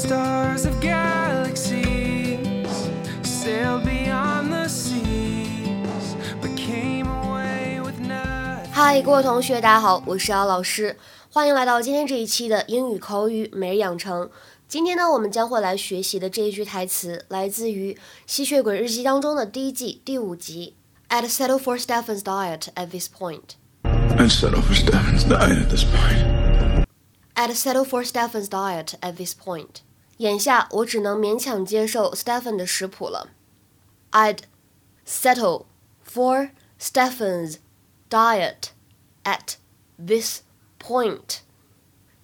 stars of galaxies sailed beyond the seas, but came away with nothing. 嗨，各位同学，大家好，我是姚老师，欢迎来到今天这一期的英语口语每日养成。今天呢，我们将会来学习的这一句台词，来自于《吸血鬼日记》当中的第一季第五集。I'd settle for Stephen's diet at this point. I'd settle for Stefan's diet at this point. I'd settle for Stephen's diet at this point. 眼下我只能勉强接受 Stephen 的食谱了。I'd settle for Stephen's diet at this point.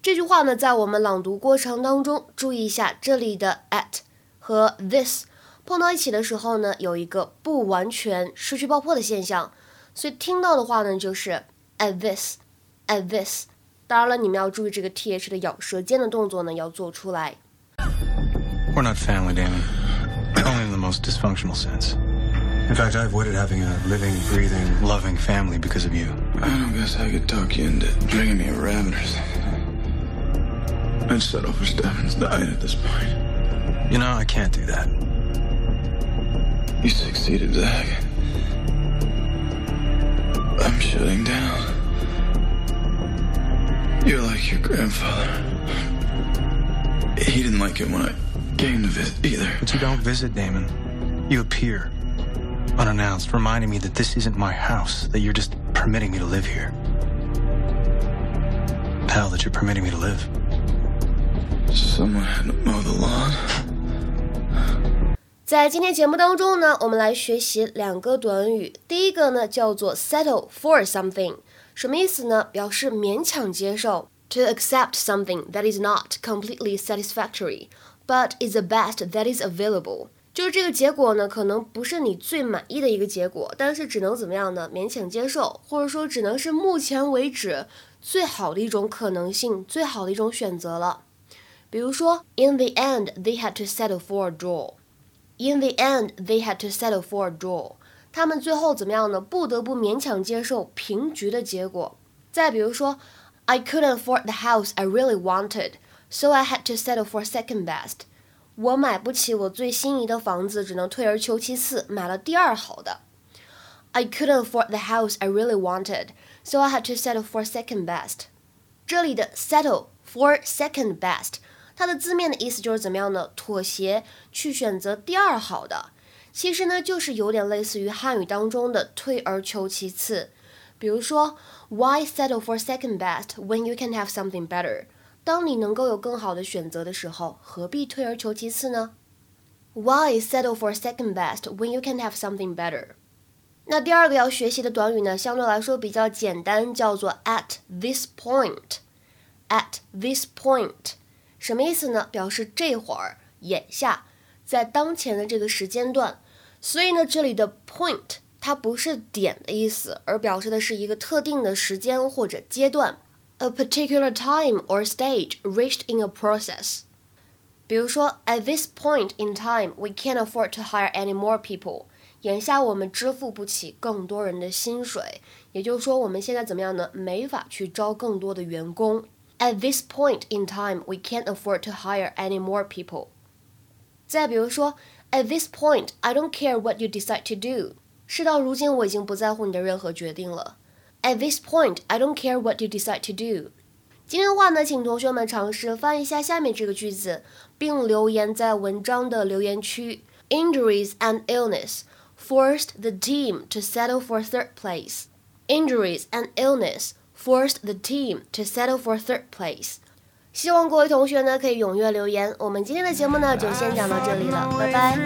这句话呢，在我们朗读过程当中，注意一下这里的 at 和 this 碰到一起的时候呢，有一个不完全失去爆破的现象，所以听到的话呢，就是 at this，at this。当然了，你们要注意这个 th 的咬舌尖的动作呢，要做出来。We're not family, Damon. Only in the most dysfunctional sense. In fact, I avoided having a living, breathing. Loving family because of you. I don't guess I could talk you into bringing me a rabbit or something. I'd settle for Stefan's diet at this point. You know, I can't do that. You succeeded, Zach. I'm shutting down. You're like your grandfather. He didn't like it when I came to visit either. But you don't visit, Damon. You appear unannounced, reminding me that this isn't my house, that you're just permitting me to live here. Hell, that you're permitting me to live. Someone had to mow the lawn. 在今天节目当中呢，我们来学习两个短语。第一个呢叫做 settle for something，什么意思呢？表示勉强接受，to accept something that is not completely satisfactory but is the best that is available。就是这个结果呢，可能不是你最满意的一个结果，但是只能怎么样呢？勉强接受，或者说只能是目前为止最好的一种可能性，最好的一种选择了。比如说，In the end, they had to settle for a draw. In the end, they had to settle for a draw. 他们最后怎么样呢？不得不勉强接受平局的结果。再比如说，I couldn't afford the house I really wanted, so I had to settle for second best. 我买不起我最心仪的房子，只能退而求其次，买了第二好的。I couldn't afford the house I really wanted, so I had to settle for second best. 这里的 settle for second best 它的字面的意思就是怎么样呢？妥协，去选择第二好的。其实呢，就是有点类似于汉语当中的退而求其次。比如说，Why settle for second best when you can have something better？ 当你能够有更好的选择的时候，何必退而求其次呢？Why settle for second best when you can have something better？那第二个要学习的短语呢，相对来说比较简单，叫做 at this point。at this point。什么意思呢？表示这会儿、眼下，在当前的这个时间段。所以呢，这里的 point 它不是点的意思，而表示的是一个特定的时间或者阶段 ，a particular time or stage reached in a process。比如说，at this point in time, we can't afford to hire any more people。眼下我们支付不起更多人的薪水，也就是说，我们现在怎么样呢？没法去招更多的员工。At this point in time, we can't afford to hire any more people. 再比如说，At this point, I don't care what you decide to do. 事到如今，我已经不在乎你的任何决定了。 At this point, I don't care what you decide to do. 今天的话呢，请同学们尝试翻译一下下面这个句子，并留言在文章的留言区。Injuries and illness forced the team to settle for third place. Injuries and illness forced the team to settle for third place. 希望各位同学呢可以踊跃留言。我们今天的节目呢就先讲到这里了，拜拜。